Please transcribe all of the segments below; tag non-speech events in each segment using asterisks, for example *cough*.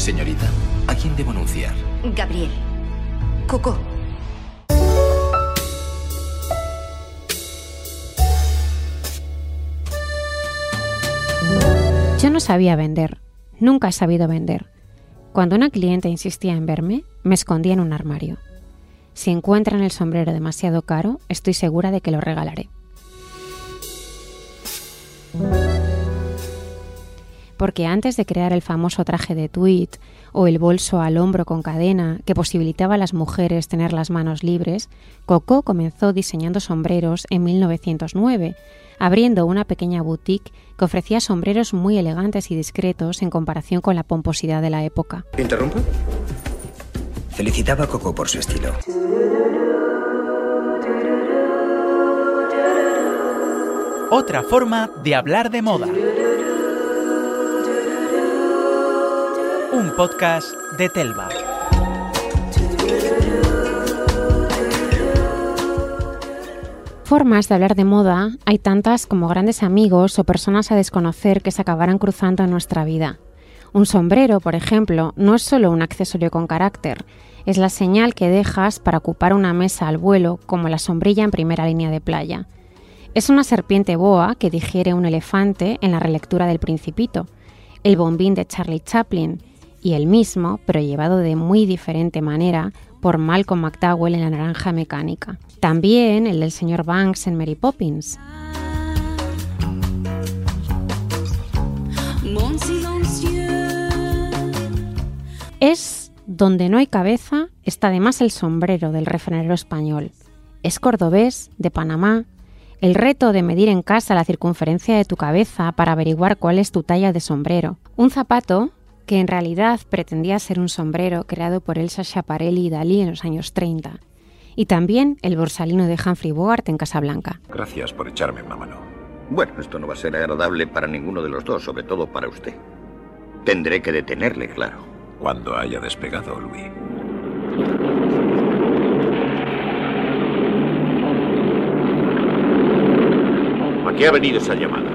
Señorita, ¿a quién debo anunciar? Gabriel. Coco. Yo no sabía vender. Nunca he sabido vender. Cuando una cliente insistía en verme, me escondía en un armario. Si encuentran el sombrero demasiado caro, estoy segura de que lo regalaré. Porque antes de crear el famoso traje de tweed o el bolso al hombro con cadena que posibilitaba a las mujeres tener las manos libres, Coco comenzó diseñando sombreros en 1909, abriendo una pequeña boutique que ofrecía sombreros muy elegantes y discretos en comparación con la pomposidad de la época. ¿Interrumpo? Felicitaba a Coco por su estilo. Otra forma de hablar de moda. Un podcast de Telva. Formas de hablar de moda hay tantas como grandes amigos o personas a desconocer que se acabarán cruzando en nuestra vida. Un sombrero, por ejemplo, no es solo un accesorio con carácter, es la señal que dejas para ocupar una mesa al vuelo como la sombrilla en primera línea de playa. Es una serpiente boa que digiere un elefante en la relectura del Principito, el bombín de Charlie Chaplin y el mismo, pero llevado de muy diferente manera, por Malcolm McDowell en La Naranja Mecánica. También el del señor Banks en Mary Poppins. Es donde no hay cabeza, está además el sombrero del refranero español. Es cordobés, de Panamá. El reto de medir en casa la circunferencia de tu cabeza para averiguar cuál es tu talla de sombrero. Un zapato que en realidad pretendía ser un sombrero creado por Elsa Schiaparelli y Dalí en los años 30. Y también el borsalino de Humphrey Bogart en Casablanca. Gracias por echarme una mano. Bueno, esto no va a ser agradable para ninguno de los dos, sobre todo para usted. Tendré que detenerle, claro. Cuando haya despegado, Louis. ¿A qué ha venido esa llamada?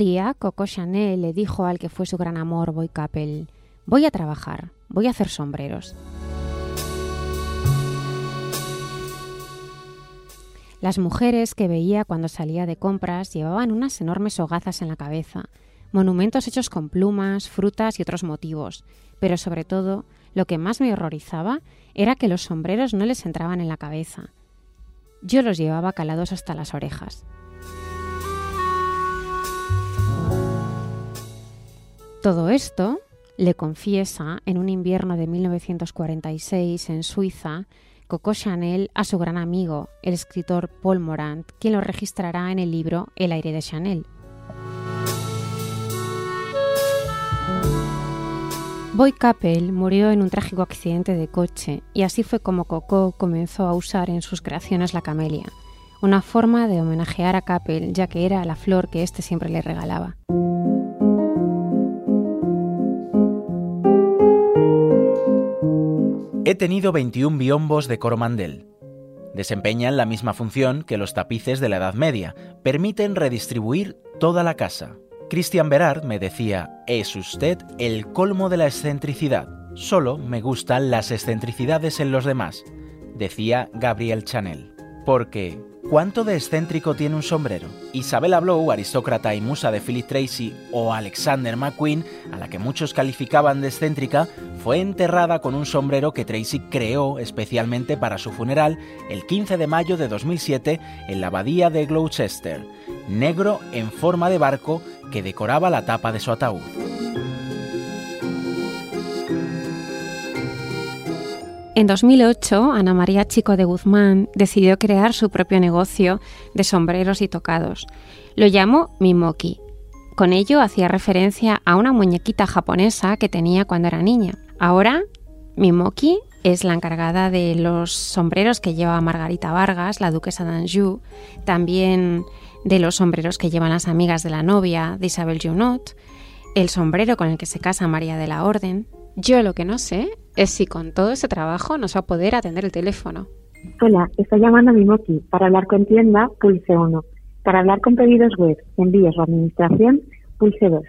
Día, Coco Chanel le dijo al que fue su gran amor, Boy Capel, voy a trabajar, voy a hacer sombreros. Las mujeres que veía cuando salía de compras llevaban unas enormes hogazas en la cabeza, monumentos hechos con plumas, frutas y otros motivos, pero sobre todo, lo que más me horrorizaba era que los sombreros no les entraban en la cabeza. Yo los llevaba calados hasta las orejas. Todo esto le confiesa en un invierno de 1946 en Suiza Coco Chanel a su gran amigo, el escritor Paul Morant, quien lo registrará en el libro El aire de Chanel. Boy Capel murió en un trágico accidente de coche y así fue como Coco comenzó a usar en sus creaciones la camelia, una forma de homenajear a Capel ya que era la flor que éste siempre le regalaba. He tenido 21 biombos de Coromandel. Desempeñan la misma función que los tapices de la Edad Media, permiten redistribuir toda la casa. Christian Berard me decía, es usted el colmo de la excentricidad, solo me gustan las excentricidades en los demás, decía Gabriel Chanel. Porque, ¿cuánto de excéntrico tiene un sombrero? Isabella Blow, aristócrata y musa de Philip Tracy, o Alexander McQueen, a la que muchos calificaban de excéntrica, fue enterrada con un sombrero que Tracy creó especialmente para su funeral el 15 de mayo de 2007 en la abadía de Gloucester, negro en forma de barco que decoraba la tapa de su ataúd. En 2008, Ana María Chico de Guzmán decidió crear su propio negocio de sombreros y tocados. Lo llamó Mimoki. Con ello hacía referencia a una muñequita japonesa que tenía cuando era niña. Ahora, Mimoki es la encargada de los sombreros que lleva Margarita Vargas, la duquesa de Anjou, también de los sombreros que llevan las amigas de la novia de Isabel Junot, el sombrero con el que se casa María de la Orden, Yo lo que no sé es si con todo ese trabajo nos va a poder atender el teléfono. Hola, estoy llamando a Mimoki. Para hablar con tienda, pulse 1. Para hablar con pedidos web, envíos o administración, pulse 2.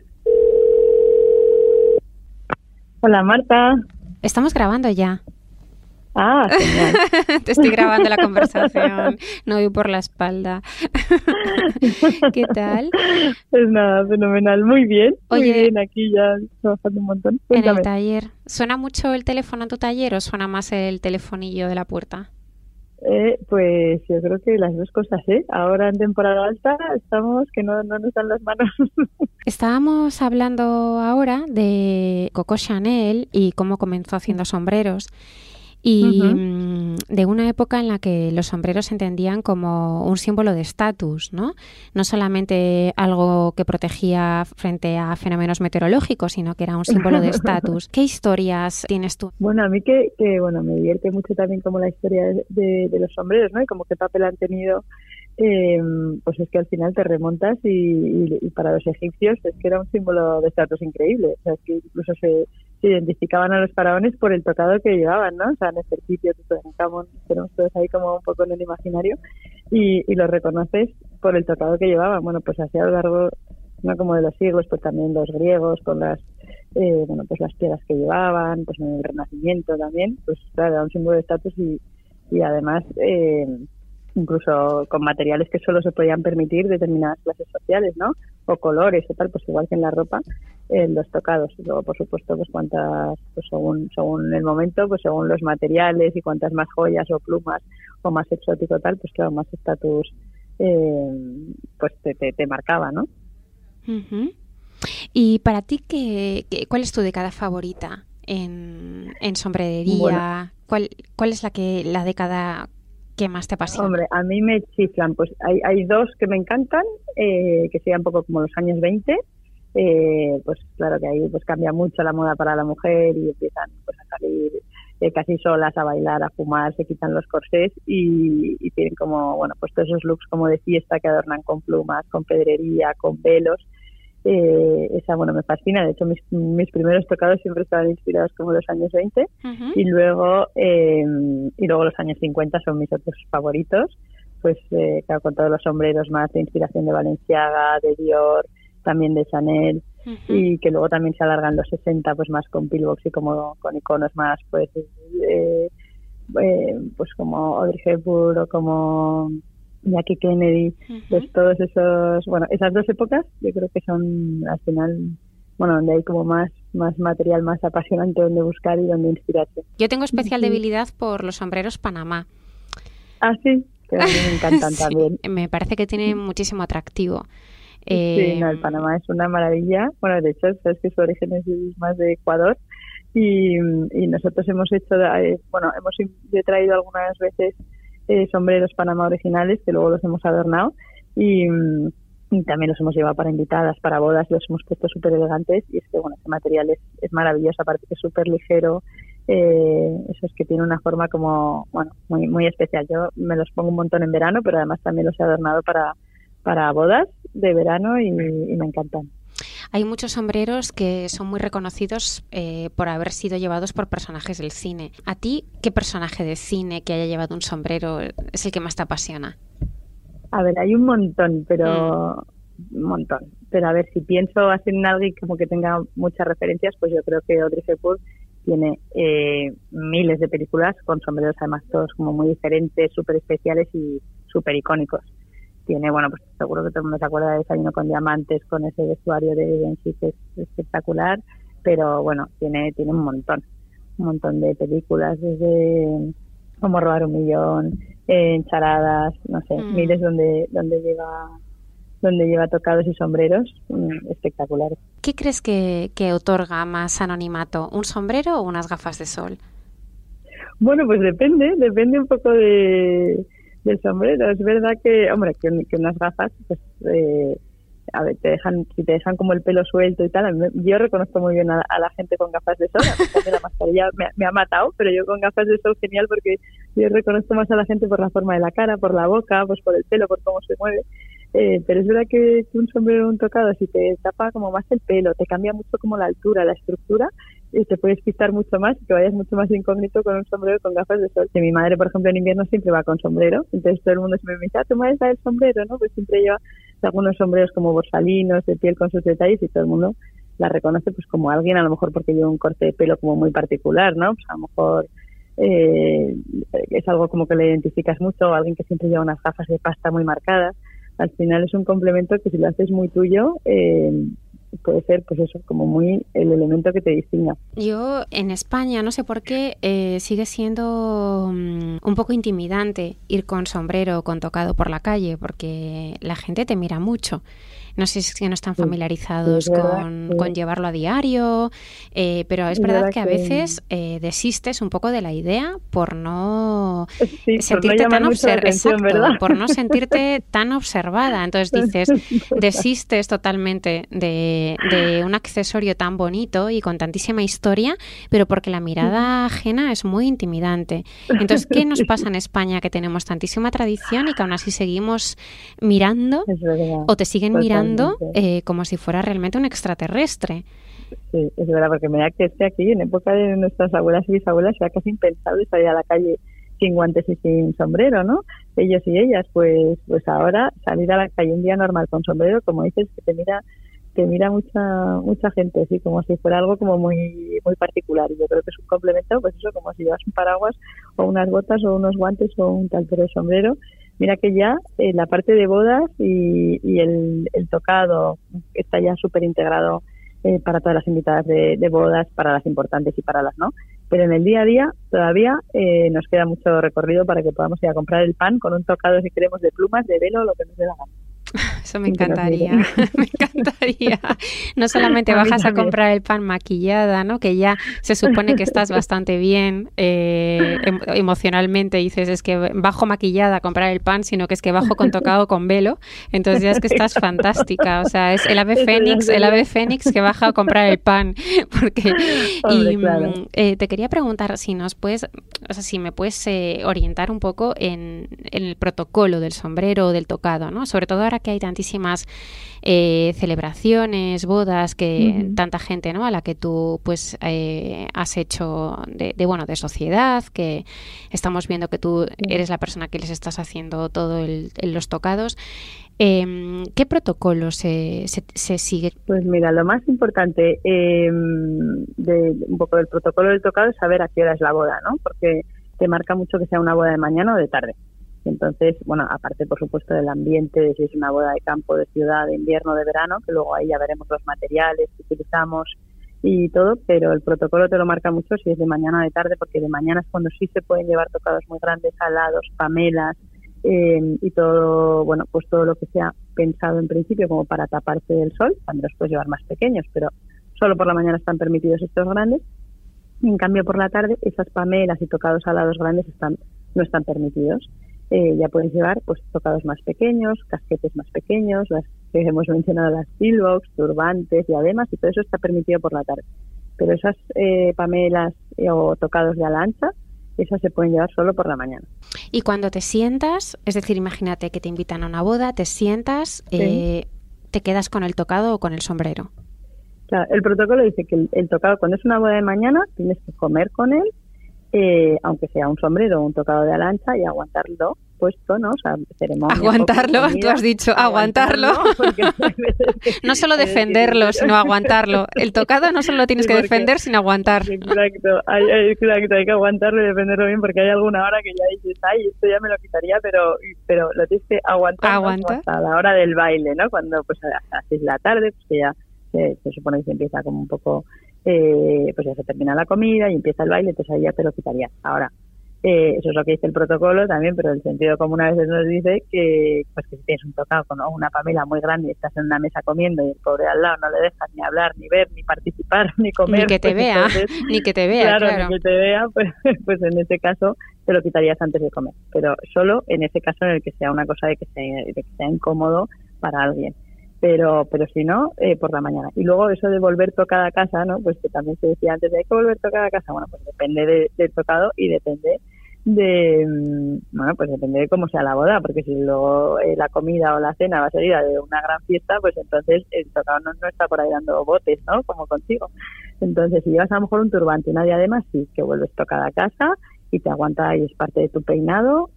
Hola, Marta. Estamos grabando ya. Ah, genial. *laughs* Te estoy grabando la conversación, no voy por la espalda. *laughs* ¿Qué tal? Pues nada, fenomenal. Muy bien. Oye, muy bien, aquí ya trabajando un montón. En el taller. ¿Suena mucho el teléfono en tu taller o suena más el telefonillo de la puerta? Eh, pues yo creo que las dos cosas, ¿eh? Ahora en temporada alta estamos que no, no nos dan las manos. *laughs* Estábamos hablando ahora de Coco Chanel y cómo comenzó haciendo sombreros y mm, de una época en la que los sombreros se entendían como un símbolo de estatus, ¿no? No solamente algo que protegía frente a fenómenos meteorológicos, sino que era un símbolo de estatus. *laughs* ¿Qué historias tienes tú? Bueno, a mí que, que bueno, me divierte mucho también como la historia de, de los sombreros, ¿no? Y como qué papel han tenido eh, pues es que al final te remontas y, para los egipcios es que era un símbolo de estatus increíble. O sea, es que incluso se, identificaban a los faraones por el tocado que llevaban, ¿no? O sea, en ejercicio, tenemos todos ahí como un poco en el imaginario y, y los reconoces por el tocado que llevaban. Bueno, pues así a lo largo, no como de los siglos, pues también los griegos con las eh, bueno, pues las piedras que llevaban, pues en el Renacimiento también, pues claro, era un símbolo de estatus y, y además eh, incluso con materiales que solo se podían permitir determinadas clases sociales, ¿no? O colores o tal, pues igual que en la ropa, en los tocados. Y luego, por supuesto, pues cuántas, pues según, según el momento, pues según los materiales y cuántas más joyas o plumas o más exótico tal, pues claro, más estatus eh, pues te, te, marcaba, ¿no? Y para ti, ¿qué, cuál es tu década favorita en, en sombrería? ¿Cuál, ¿Cuál es la que la década ¿Qué más te apasiona? Hombre, a mí me chiflan. Pues hay, hay dos que me encantan, eh, que sean un poco como los años 20. Eh, pues claro que ahí pues cambia mucho la moda para la mujer y empiezan pues a salir eh, casi solas a bailar, a fumar, se quitan los corsés y, y, tienen como, bueno, pues todos esos looks como de fiesta que adornan con plumas, con pedrería, con velos eh, esa, bueno, me fascina. De hecho, mis, mis, primeros tocados siempre estaban inspirados como los años 20 y luego eh, y luego los años 50 son mis otros favoritos. Pues, eh, claro, con todos los sombreros más de inspiración de Valenciaga, de Dior, también de Chanel y que luego también se alargan los 60 pues más con pillbox y como con iconos más pues eh, eh, pues como Audrey Hepburn o como Jackie Kennedy, pues todos esos, bueno, esas dos épocas yo creo que son al final, bueno, donde hay como más, más material, más apasionante donde buscar y donde inspirarse. Yo tengo especial debilidad por los sombreros Panamá. Ah, sí, que a mí me encantan *laughs* también. Me parece que tiene muchísimo atractivo. Sí, no, el eh, Panamá es una maravilla. Bueno, de hecho, sabes que su origen es más de Ecuador. Y, y nosotros hemos hecho, eh, bueno, hemos traído algunas veces eh, sombreros Panamá originales que luego los hemos adornado y, también los hemos llevado para invitadas, para bodas, los hemos puesto súper elegantes y es que bueno, este material es, maravilloso, aparte que es súper ligero, eh, eso es que tiene una forma como, bueno, muy, muy especial. Yo me los pongo un montón en verano, pero además también los he adornado para, para bodas de verano y me encantan. Hay muchos sombreros que son muy reconocidos eh, por haber sido llevados por personajes del cine. ¿A ti qué personaje de cine que haya llevado un sombrero es el que más te apasiona? A ver, hay un montón, pero mm. un montón. Pero a ver, si pienso así en alguien como que tenga muchas referencias, pues yo creo que Audrey Hepburn tiene eh, miles de películas con sombreros además todos como muy diferentes, súper especiales y súper icónicos tiene, bueno, pues seguro que todo el mundo se acuerda de Desayuno con Diamantes, con ese vestuario de Benji que es espectacular, pero bueno, tiene, tiene un montón, un montón de películas, desde Como robar un millón, encharadas, no sé, mm. miles donde, donde lleva donde lleva tocados y sombreros mm, espectaculares. ¿Qué crees que, que otorga más anonimato, un sombrero o unas gafas de sol? Bueno, pues depende, depende un poco de, del sombrero. Es verdad que, hombre, que, unas gafas, pues, eh, a ver, te dejan, si te dejan como el pelo suelto y tal, yo reconozco muy bien a, la gente con gafas de sol, a la mascarilla me, ha matado, pero yo con gafas de sol genial porque yo reconozco más a la gente por la forma de la cara, por la boca, pues por el pelo, por cómo se mueve. Eh, pero es verdad que un sombrero un tocado, si te tapa como más el pelo, te cambia mucho como la altura, la estructura, y te puedes pistar mucho más y que vayas mucho más incógnito con un sombrero con gafas de sol. Que mi madre, por ejemplo, en invierno siempre va con sombrero, entonces todo el mundo siempre me dice, ah, tu madre está el sombrero, ¿no? Pues siempre lleva algunos sombreros como borsalinos, de piel con sus detalles y todo el mundo la reconoce pues como alguien, a lo mejor porque lleva un corte de pelo como muy particular, ¿no? Pues a lo mejor eh, es algo como que le identificas mucho, o alguien que siempre lleva unas gafas de pasta muy marcadas. Al final es un complemento que si lo haces muy tuyo, eh, puede ser, pues eso, como muy el elemento que te distinga. Yo en España, no sé por qué, eh, sigue siendo mm, un poco intimidante ir con sombrero o con tocado por la calle, porque la gente te mira mucho. No sé si no están familiarizados con, llevarlo a diario, eh, pero es verdad, que a veces eh, desistes un poco de la idea por no sentirte tan observada, por no *laughs* sentirte tan observada. Entonces *laughs* dices, desistes totalmente de, un accesorio tan bonito y con tantísima historia, pero porque la mirada ajena es muy intimidante. Entonces, ¿qué nos pasa en España que tenemos tantísima tradición y que aún así seguimos mirando o te siguen Eh, como si fuera realmente un extraterrestre. Sí, es verdad, porque me da que esté aquí, en época de nuestras abuelas y bisabuelas, era casi impensable salir a la calle sin guantes y sin sombrero, ¿no? Ellos y ellas, pues, pues ahora salir a la calle un día normal con sombrero, como dices, que te mira, te mira mucha, mucha gente, así como si fuera algo como muy, muy particular. Y yo creo que es un complemento, pues eso, como si llevas un paraguas o unas botas o unos guantes o un tal, pero sombrero Mira que ya eh, la parte de bodas y, el, tocado está ya súper integrado eh, para todas las invitadas de, bodas, para las importantes y para las no. Pero en el día a día todavía eh, nos queda mucho recorrido para que podamos ir a comprar el pan con un tocado, si queremos, de plumas, de velo, lo que nos dé la gana. *laughs* Eso me encantaría, *laughs* me encantaría. No solamente bajas a comprar el pan maquillada, ¿no? Que ya se supone que estás bastante bien eh, em, emocionalmente. Dices, es que bajo maquillada a comprar el pan, sino que es que bajo con tocado con velo. Entonces ya es que estás fantástica. O sea, es el ave fénix, el ave fénix que baja a comprar el pan. *laughs* Porque, y mm, eh, te quería preguntar si nos puedes, o sea, si me puedes eh, orientar un poco en, en el protocolo del sombrero o del tocado, ¿no? Sobre todo ahora que hay tantísimas eh, celebraciones, bodas, que tanta gente, ¿no? A la que tú, pues, eh, has hecho de, bueno, de sociedad, que estamos viendo que tú eres la persona que les estás haciendo todo los tocados. Em, ¿Qué protocolo se, se, sigue? Pues mira, lo más importante de un poco del protocolo del tocado es saber a qué hora es la boda, ¿no? Porque te marca mucho que sea una boda de mañana o de tarde. Entonces, bueno, aparte por supuesto del ambiente, de si es una boda de campo, de ciudad, de invierno, de verano, que luego ahí ya veremos los materiales que utilizamos y todo, pero el protocolo te lo marca mucho si es de mañana o de tarde, porque de mañana es cuando sí se pueden llevar tocados muy grandes, alados, pamelas eh, y todo, bueno, pues todo lo que sea pensado en principio como para taparse del sol, también los puedes llevar más pequeños, pero solo por la mañana están permitidos estos grandes. En cambio, por la tarde, esas pamelas y tocados alados grandes están no están permitidos. Eh, ya puedes llevar pues tocados más pequeños, casquetes más pequeños, las que hemos mencionado, las pillbox, turbantes, diademas, y todo eso está permitido por la tarde. Pero esas eh, pamelas eh, o tocados de alancha, esas se pueden llevar solo por la mañana. Y cuando te sientas, es decir, imagínate que te invitan a una boda, te sientas, te quedas con el tocado o con el sombrero. Claro, el protocolo dice que el, tocado, cuando es una boda de mañana, tienes que comer con él eh, aunque sea un sombrero o un tocado de alancha y aguantarlo puesto, ¿no? O sea, ceremonia. Aguantarlo, tú has dicho, aguantarlo. *laughs* *laughs* no solo defenderlo, sino aguantarlo. El *laughs* tocado no solo lo tienes que defender, sino aguantar. Exacto, hay, exacto, hay que aguantarlo y defenderlo bien porque hay alguna hora que ya dices, ay, esto ya me lo quitaría, pero pero lo tienes que aguantar hasta la hora del baile, ¿no? Cuando pues a las seis de la tarde, pues que ya se, se supone que se empieza como un poco eh, pues ya se termina la comida y empieza el baile, entonces ahí ya te lo quitaría. Ahora, eh, eso es lo que dice el protocolo también, pero el sentido común a veces nos dice que, pues que si tienes un tocado con una Pamela muy grande y estás en una mesa comiendo y el pobre al lado no le dejas ni hablar, ni ver, ni participar, *laughs* ni comer. Ni que te pues vea, *laughs* ni que te vea. Claro, ni que te vea, *laughs* pues, pues en ese caso te lo quitarías antes de comer. Pero solo en ese caso en el que sea una cosa de que sea, de que sea incómodo para alguien pero pero si no, eh, por la mañana. Y luego eso de volver tocada a casa, ¿no? Pues que también se decía antes, hay que volver tocada a casa. Bueno, pues depende del tocado y depende de, mm, bueno, pues depende de cómo sea la boda, porque si luego eh, la comida o la cena va a salir de una gran fiesta, pues entonces el tocado no, no, está por ahí dando botes, ¿no? Como contigo. Entonces, si llevas a lo mejor un turbante una diadema, sí, que vuelves tocada a casa y te aguanta y es parte de tu peinado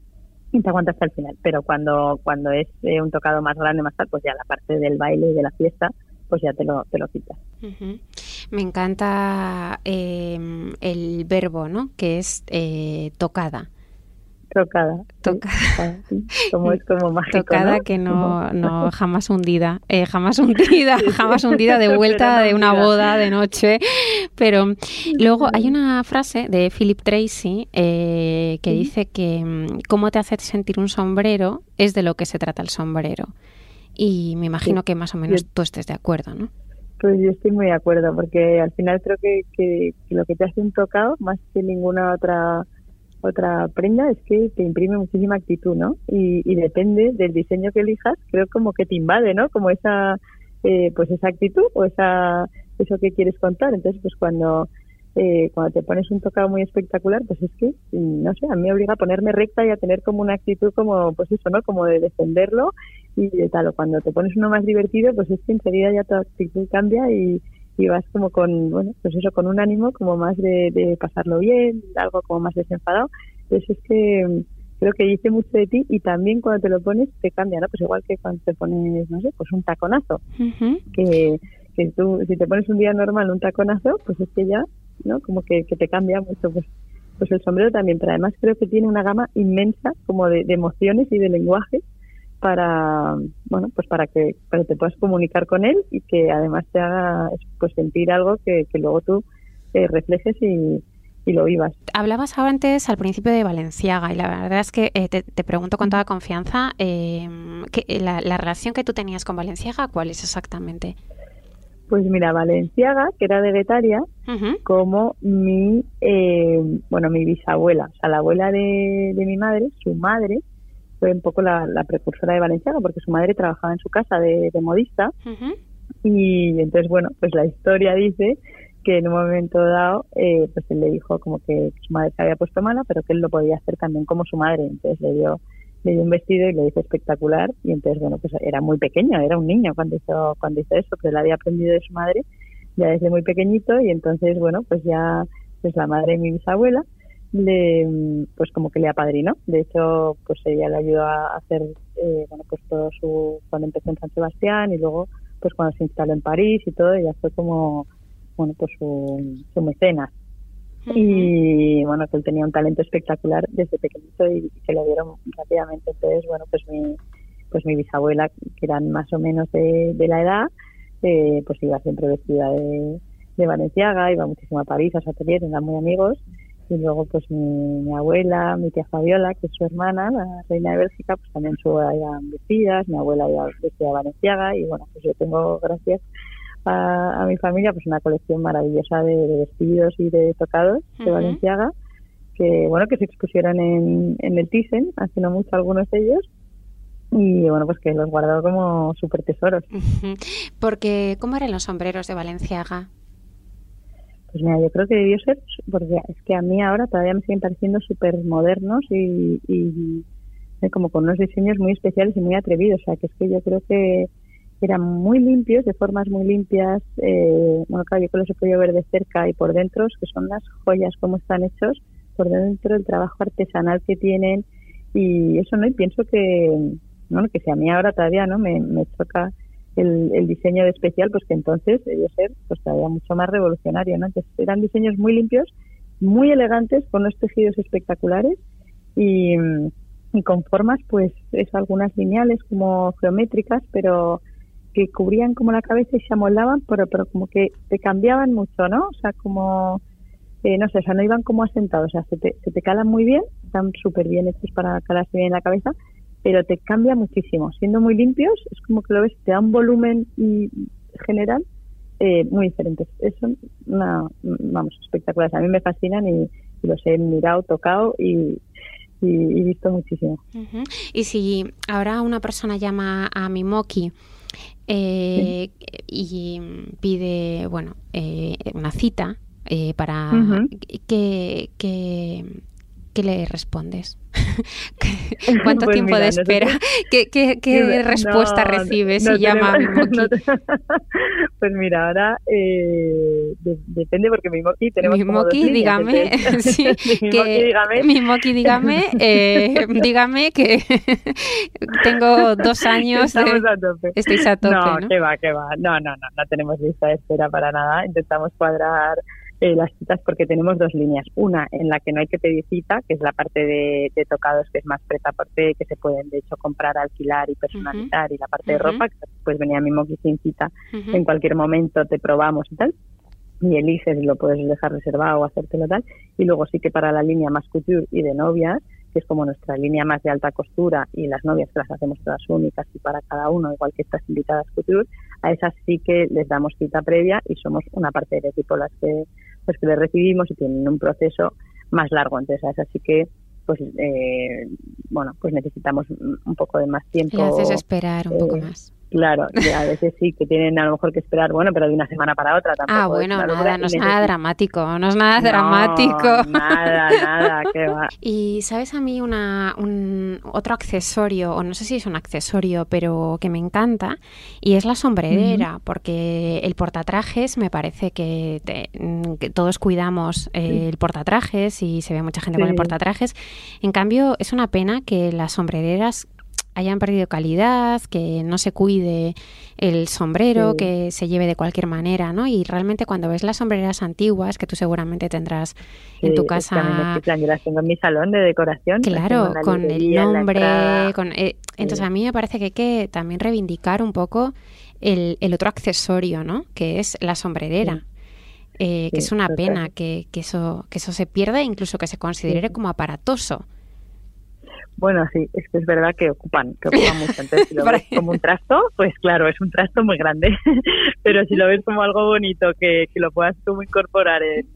y te aguanta hasta el final. Pero cuando, cuando es eh, un tocado más grande, más tal, pues ya la parte del baile y de la fiesta, pues ya te lo, te lo quitas. Me encanta eh, el verbo, ¿no? Que es eh, tocada. Tocada. Tocada. Como es como mágico, Tocada que no, no *laughs* jamás hundida. Eh, jamás hundida, jamás hundida de vuelta de una boda de noche. Pero luego hay una frase de Philip Tracy que dice que mm, cómo te hace sentir un sombrero es de lo que se trata el sombrero. Y me imagino que más o menos tú estés de acuerdo, ¿no? Pues yo estoy muy de acuerdo, porque al final creo que, que, lo que te hace un tocado, más que ninguna otra otra prenda, es que te imprime muchísima actitud, ¿no? Y, y depende del diseño que elijas, creo como que te invade, ¿no? Como esa, eh, pues esa actitud o esa eso que quieres contar. Entonces, pues cuando eh, cuando te pones un tocado muy espectacular, pues es que, no sé, a mí me obliga a ponerme recta y a tener como una actitud como, pues eso, ¿no? Como de defenderlo y de tal. Cuando te pones uno más divertido, pues es que enseguida ya tu actitud cambia y, y vas como con, bueno, pues eso, con un ánimo como más de, de pasarlo bien, algo como más desenfadado. Entonces es que mm, creo que dice mucho de ti y también cuando te lo pones te cambia, ¿no? Pues igual que cuando te pones, no sé, pues un taconazo, que, que tú, si te pones un día normal un taconazo, pues es que ya ¿no? Como que, te cambia mucho, pues, pues el sombrero también, pero además creo que tiene una gama inmensa como de, emociones y de lenguaje para, bueno, pues para que, para te puedas comunicar con él y que además te haga pues sentir algo que, luego tú eh, reflejes y, lo vivas. Hablabas antes al principio de Valenciaga y la verdad es que eh, te, pregunto con toda confianza eh, que, la, la, relación que tú tenías con Valenciaga, ¿cuál es exactamente? Pues mira, Valenciaga, que era de Guetaria, como mi, eh, bueno, mi bisabuela, o sea, la abuela de, mi madre, su madre, fue un poco la, precursora de Valenciaga, porque su madre trabajaba en su casa de, modista. Y entonces, bueno, pues la historia dice que en un momento dado, eh, pues él le dijo como que su madre se había puesto mala, pero que él lo podía hacer también como su madre. Entonces le dio le dio un vestido y le hizo espectacular y entonces bueno pues era muy pequeño era un niño cuando hizo cuando hizo eso pero él había aprendido de su madre ya desde muy pequeñito y entonces bueno pues ya pues la madre de mi bisabuela le pues como que le apadrinó de hecho pues ella le ayudó a hacer eh, bueno pues todo su cuando empezó en San Sebastián y luego pues cuando se instaló en París y todo ella fue como bueno pues su, su mecenas y bueno, que él tenía un talento espectacular desde pequeñito y se lo dieron rápidamente. Entonces, bueno, pues mi, pues mi bisabuela, que eran más o menos de, la edad, eh, pues iba siempre vestida de, de Valenciaga, iba muchísimo a París, a su atelier, eran muy amigos. Y luego, pues mi, abuela, mi tía Fabiola, que es su hermana, la reina de Bélgica, pues también su iban vestidas, mi abuela iba vestida Valenciaga. Y bueno, pues yo tengo, gracias a, mi familia pues una colección maravillosa de, vestidos y de tocados de Valenciaga que bueno que se expusieron en, en el Thyssen hace no mucho algunos de ellos y bueno pues que los guardado como súper tesoros porque cómo eran los sombreros de Valenciaga pues mira yo creo que debió ser porque es que a mí ahora todavía me siguen pareciendo súper modernos y, y como con unos diseños muy especiales y muy atrevidos o sea que es que yo creo que eran muy limpios, de formas muy limpias. Eh, bueno, claro, yo que los he podido ver de cerca y por dentro, que son las joyas, cómo están hechos, por dentro el trabajo artesanal que tienen y eso, ¿no? Y pienso que, bueno, que si a mí ahora todavía, ¿no? Me, me choca el, diseño de especial, pues que entonces debió ser pues todavía mucho más revolucionario, ¿no? Eran diseños muy limpios, muy elegantes, con unos tejidos espectaculares y, y con formas, pues, es algunas lineales como geométricas, pero que cubrían como la cabeza y se amoldaban, pero, pero como que te cambiaban mucho, ¿no? O sea, como, eh, no sé, o sea, no iban como asentados, o sea, se te, se te calan muy bien, están súper bien hechos para calarse bien en la cabeza, pero te cambia muchísimo. Siendo muy limpios, es como que lo ves, te da un volumen y general eh, muy diferentes. Es una, vamos, espectaculares. A mí me fascinan y, los he mirado, tocado y, y, visto muchísimo. Y si ahora una persona llama a Mimoki eh, y pide, bueno, eh, una cita eh, para que, ¿qué le respondes? *laughs* *laughs* ¿Cuánto pues tiempo de espera? *laughs* ¿Qué, respuesta recibes si llama a Mimoki? pues mira, ahora eh, depende porque Mimoki tenemos Mimoki, como dos dígame, sí, que, dígame, Mimoki, dígame, eh, dígame que tengo dos años. Estamos a tope. Estáis a tope, no, ¿no? que va, que va. No, no, no, no tenemos lista de espera para nada. Intentamos cuadrar eh, las citas porque tenemos dos líneas. Una en la que no hay que pedir cita, que es la parte de, tocados, que es más preta parte que se pueden de hecho comprar, alquilar y personalizar, y la parte de ropa, que pues venía mismo que sin cita, en cualquier momento te probamos y tal y eliges y lo puedes dejar reservado o hacértelo tal. Y luego sí que para la línea más couture y de novias, que es como nuestra línea más de alta costura y las novias que las hacemos todas únicas y para cada uno, igual que estas invitadas couture, a esas sí que les damos cita previa y somos una parte del equipo las que pues que le recibimos y tienen un proceso más largo. Entonces, es así que pues eh, bueno, pues necesitamos un poco de más tiempo. Y haces esperar un poco eh, más. Claro, a veces sí que tienen a lo mejor que esperar, bueno, pero de una semana para otra tampoco. Ah, bueno, nada, no es nada dramático, no es nada dramático. Nada, nada, qué va. *laughs* Y sabes a mí una, un, otro accesorio, o no sé si es un accesorio, pero que me encanta, y es la sombrerera, porque el portatrajes me parece que, todos cuidamos eh, el portatrajes y se ve mucha gente con el portatrajes. En cambio, es una pena que las sombrereras hayan perdido calidad, que no se cuide el sombrero, que se lleve de cualquier manera, ¿no? Y realmente cuando ves las sombreras antiguas, que tú seguramente tendrás en tu casa... yo las tengo en mi salón de decoración. Claro, con el nombre, con, eh, entonces a mí me parece que hay que también reivindicar un poco el, el otro accesorio, ¿no? Que es la sombrerera. Eh, que es una pena que, que, eso, que eso se pierda e incluso que se considere como aparatoso. Bueno, sí, es que es verdad que ocupan, que ocupan mucho. Entonces, si lo *laughs* ves como un trasto, pues claro, es un trasto muy grande. *laughs* Pero si lo ves como algo bonito, que, que lo puedas tú incorporar en...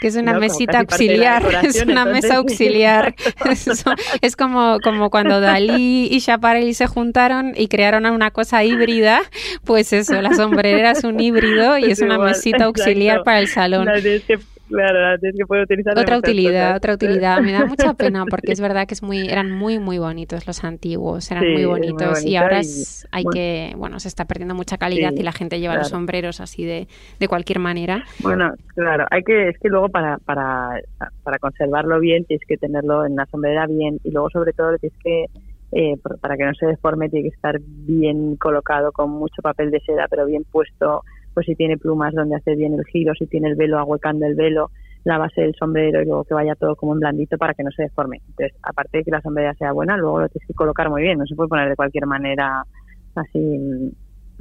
Que es una mesita auxiliar, *laughs* es una mesa auxiliar. es, como, como cuando Dalí y Chaparelli se juntaron y crearon una cosa híbrida, pues eso, la sombrerera es un híbrido y es, una mesita auxiliar para el salón. Claro, es que puede utilizar otra utilidad, otra utilidad. Me da mucha *laughs* pena porque es verdad que es muy, eran muy, muy bonitos los antiguos, eran muy, bonitos. Y ahora hay que, bueno, se está perdiendo mucha calidad y la gente lleva los sombreros así de, de cualquier manera. Bueno, claro, hay que, es que luego para, para, para conservarlo bien tienes que tenerlo en la sombrera bien y luego sobre todo tienes que eh, para que no se deforme tiene que estar bien colocado con mucho papel de seda pero bien puesto pues si tiene plumas donde hace bien el giro, si tiene el velo ahuecando el velo, la base del sombrero y luego que vaya todo como un blandito para que no se deforme. Entonces, aparte de que la sombrera sea buena, luego lo tienes que colocar muy bien, no se puede poner de cualquier manera así,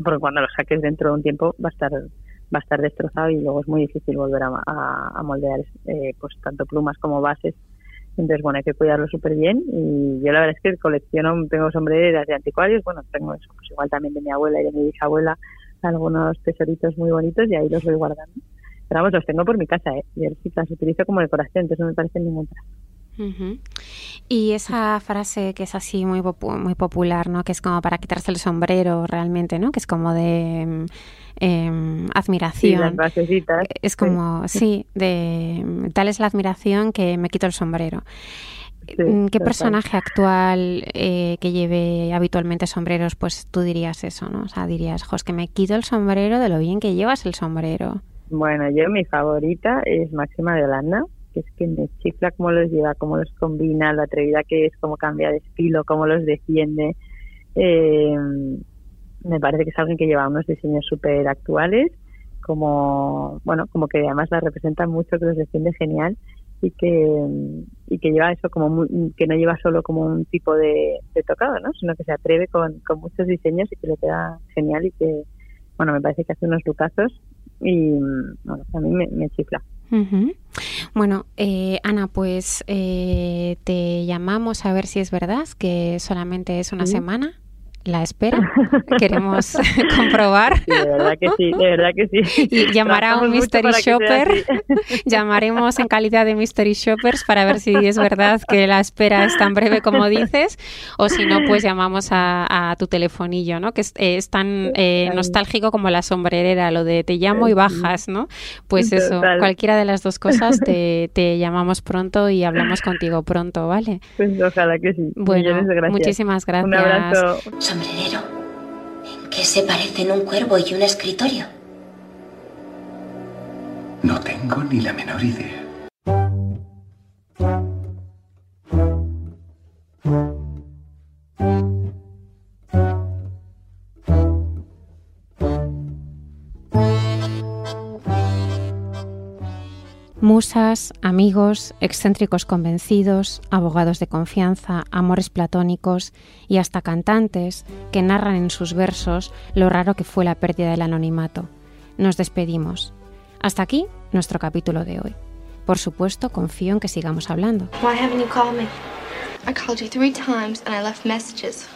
porque cuando lo saques dentro de un tiempo va a estar va a estar destrozado y luego es muy difícil volver a, moldear eh, pues tanto plumas como bases. Entonces, bueno, hay que cuidarlo súper bien y yo la verdad es que colecciono, tengo sombreras de anticuarios, bueno, tengo eso, pues igual también de mi abuela y de mi bisabuela, algunos tesoritos muy bonitos y ahí los voy guardando. Pero vamos, los tengo por mi casa, ¿eh? Y sí las utilizo como decoración, entonces no me parece ningún trato. Y esa frase que es así muy muy popular, ¿no? Que es como para quitarse el sombrero realmente, ¿no? Que es como de eh, admiración. Es como, sí, de tal es la admiración que me quito el sombrero. Mm, ¿Qué personaje actual eh, que lleve habitualmente sombreros, pues tú dirías eso, ¿no? O sea, dirías, jos, que me quito el sombrero de lo bien que llevas el sombrero. Bueno, yo mi favorita es Máxima de Holanda, que es que me chifla cómo los lleva, cómo los combina, la atrevida que es, cómo cambia de estilo, cómo los defiende. Eh, me parece que es alguien que lleva unos diseños súper actuales, como, bueno, como que además la representa mucho, que los defiende genial y que y que lleva eso como que no lleva solo como un tipo de, tocado no sino que se atreve con, con, muchos diseños y que le queda genial y que bueno me parece que hace unos lucazos y bueno a mí me, chifla. Bueno, eh, Ana, pues eh, te llamamos a ver si es verdad que solamente es una semana la espera. Queremos *laughs* comprobar. de verdad que sí, de verdad que sí. *laughs* Y llamar a un mystery shopper. *laughs* Llamaremos en calidad de mystery shoppers para ver si es verdad que la espera es tan breve como dices, o si no, pues llamamos a, tu telefonillo, ¿no? Que es, tan eh, nostálgico como la sombrerera, lo de te llamo y bajas, ¿no? Pues eso, cualquiera de las dos cosas te, te llamamos pronto y hablamos contigo pronto, ¿vale? Pues ojalá que sí. Bueno, muchísimas gracias. Un abrazo. ¿En qué se parecen un cuervo y un escritorio? No tengo ni la menor idea. Musas, amigos, excéntricos convencidos, abogados de confianza, amores platónicos y hasta cantantes que narran en sus versos lo raro que fue la pérdida del anonimato. Nos despedimos. Hasta aquí nuestro capítulo de hoy. Por supuesto, confío en que sigamos hablando. Why haven't you called me? I called you three times and I left messages.